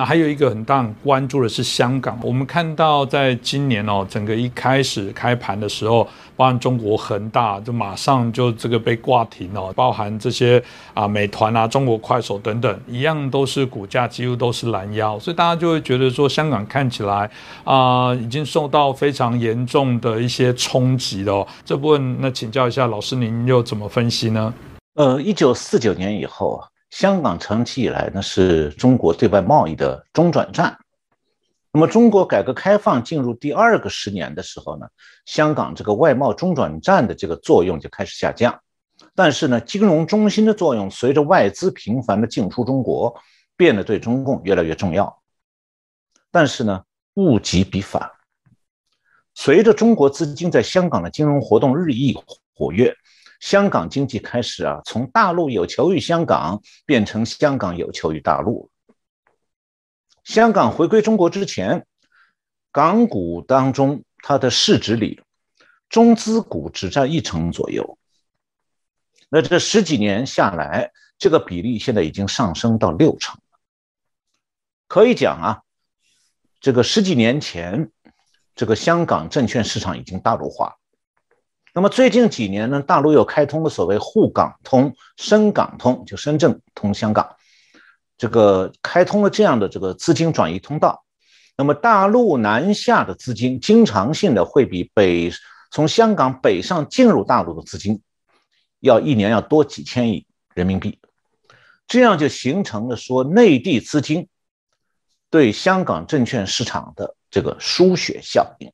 那还有一个很大关注的是香港。我们看到在今年哦，整个一开始开盘的时候，包含中国恒大就马上就这个被挂停哦，包含这些啊美团啊、中国快手等等，一样都是股价几乎都是拦腰，所以大家就会觉得说，香港看起来啊已经受到非常严重的一些冲击了。这部分那请教一下老师，您又怎么分析呢？呃，一九四九年以后啊。香港长期以来呢是中国对外贸易的中转站。那么，中国改革开放进入第二个十年的时候呢，香港这个外贸中转站的这个作用就开始下降。但是呢，金融中心的作用随着外资频繁的进出中国，变得对中共越来越重要。但是呢，物极必反，随着中国资金在香港的金融活动日益活跃。香港经济开始啊，从大陆有求于香港，变成香港有求于大陆。香港回归中国之前，港股当中它的市值里，中资股只占一成左右。那这十几年下来，这个比例现在已经上升到六成。可以讲啊，这个十几年前，这个香港证券市场已经大陆化。那么最近几年呢，大陆又开通了所谓沪港通、深港通，就深圳通香港，这个开通了这样的这个资金转移通道。那么大陆南下的资金，经常性的会比北从香港北上进入大陆的资金，要一年要多几千亿人民币，这样就形成了说内地资金对香港证券市场的这个输血效应。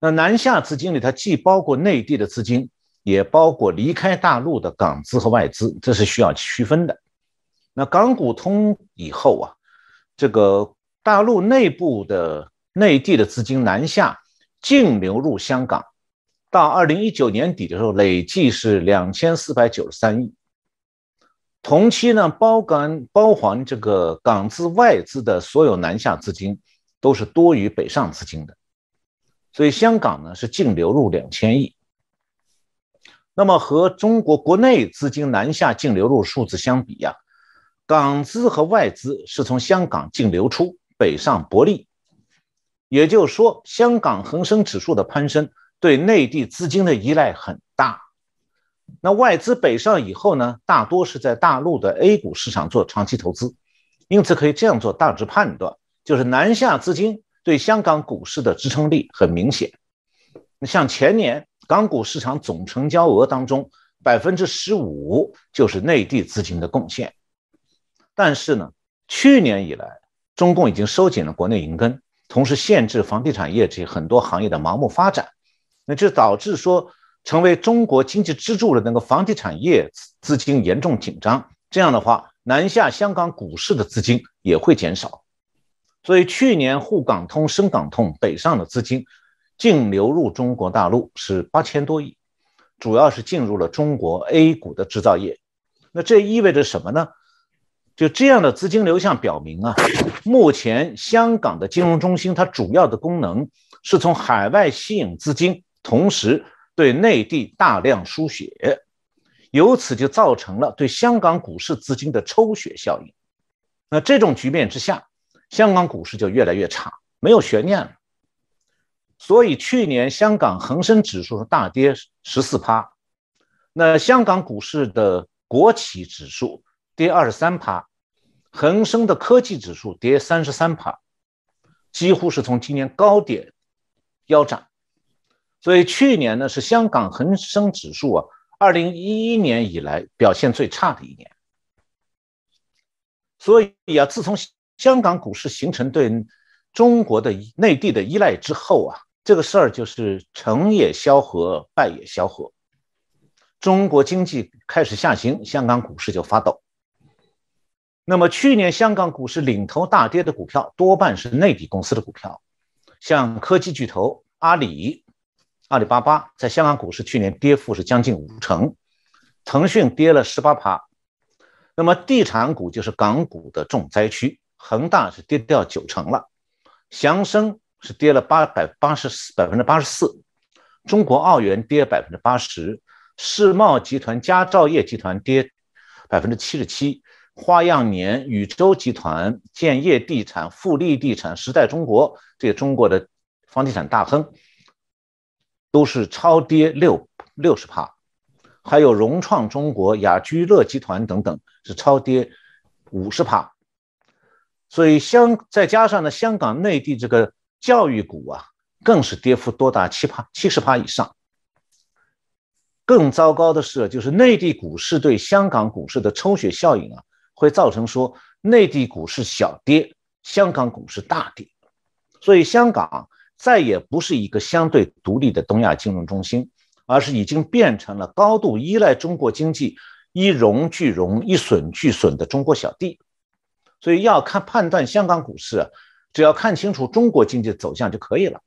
那南下资金里，它既包括内地的资金，也包括离开大陆的港资和外资，这是需要区分的。那港股通以后啊，这个大陆内部的内地的资金南下净流入香港，到二零一九年底的时候，累计是两千四百九十三亿。同期呢，包港包含这个港资外资的所有南下资金，都是多于北上资金的。所以香港呢是净流入两千亿，那么和中国国内资金南下净流入数字相比呀，港资和外资是从香港净流出，北上薄利。也就是说，香港恒生指数的攀升对内地资金的依赖很大。那外资北上以后呢，大多是在大陆的 A 股市场做长期投资，因此可以这样做大致判断，就是南下资金。对香港股市的支撑力很明显。像前年港股市场总成交额当中，百分之十五就是内地资金的贡献。但是呢，去年以来，中共已经收紧了国内银根，同时限制房地产业这很多行业的盲目发展，那就导致说，成为中国经济支柱的那个房地产业资金严重紧张。这样的话，南下香港股市的资金也会减少。所以去年沪港通、深港通北上的资金净流入中国大陆是八千多亿，主要是进入了中国 A 股的制造业。那这意味着什么呢？就这样的资金流向表明啊，目前香港的金融中心它主要的功能是从海外吸引资金，同时对内地大量输血，由此就造成了对香港股市资金的抽血效应。那这种局面之下。香港股市就越来越差，没有悬念了。所以去年香港恒生指数大跌十四趴，那香港股市的国企指数跌二十三趴，恒生的科技指数跌三十三趴，几乎是从今年高点腰斩。所以去年呢是香港恒生指数啊，二零一一年以来表现最差的一年。所以啊，自从香港股市形成对中国的内地的依赖之后啊，这个事儿就是成也萧何，败也萧何。中国经济开始下行，香港股市就发抖。那么去年香港股市领头大跌的股票多半是内地公司的股票，像科技巨头阿里、阿里巴巴在香港股市去年跌幅是将近五成，腾讯跌了十八趴。那么地产股就是港股的重灾区。恒大是跌掉九成了，祥生是跌了八百八十四百分之八十四，中国奥园跌百分之八十，世茂集团、佳兆业集团跌百分之七十七，花样年、宇宙集团、建业地产、富力地产、时代中国这些中国的房地产大亨，都是超跌六六十帕，还有融创中国、雅居乐集团等等是超跌五十帕。所以香再加上呢，香港内地这个教育股啊，更是跌幅多达七帕七十趴以上。更糟糕的是，就是内地股市对香港股市的抽血效应啊，会造成说内地股市小跌，香港股市大跌。所以香港再也不是一个相对独立的东亚金融中心，而是已经变成了高度依赖中国经济、一荣俱荣、一损俱损的中国小弟。所以要看判断香港股市，只要看清楚中国经济走向就可以了。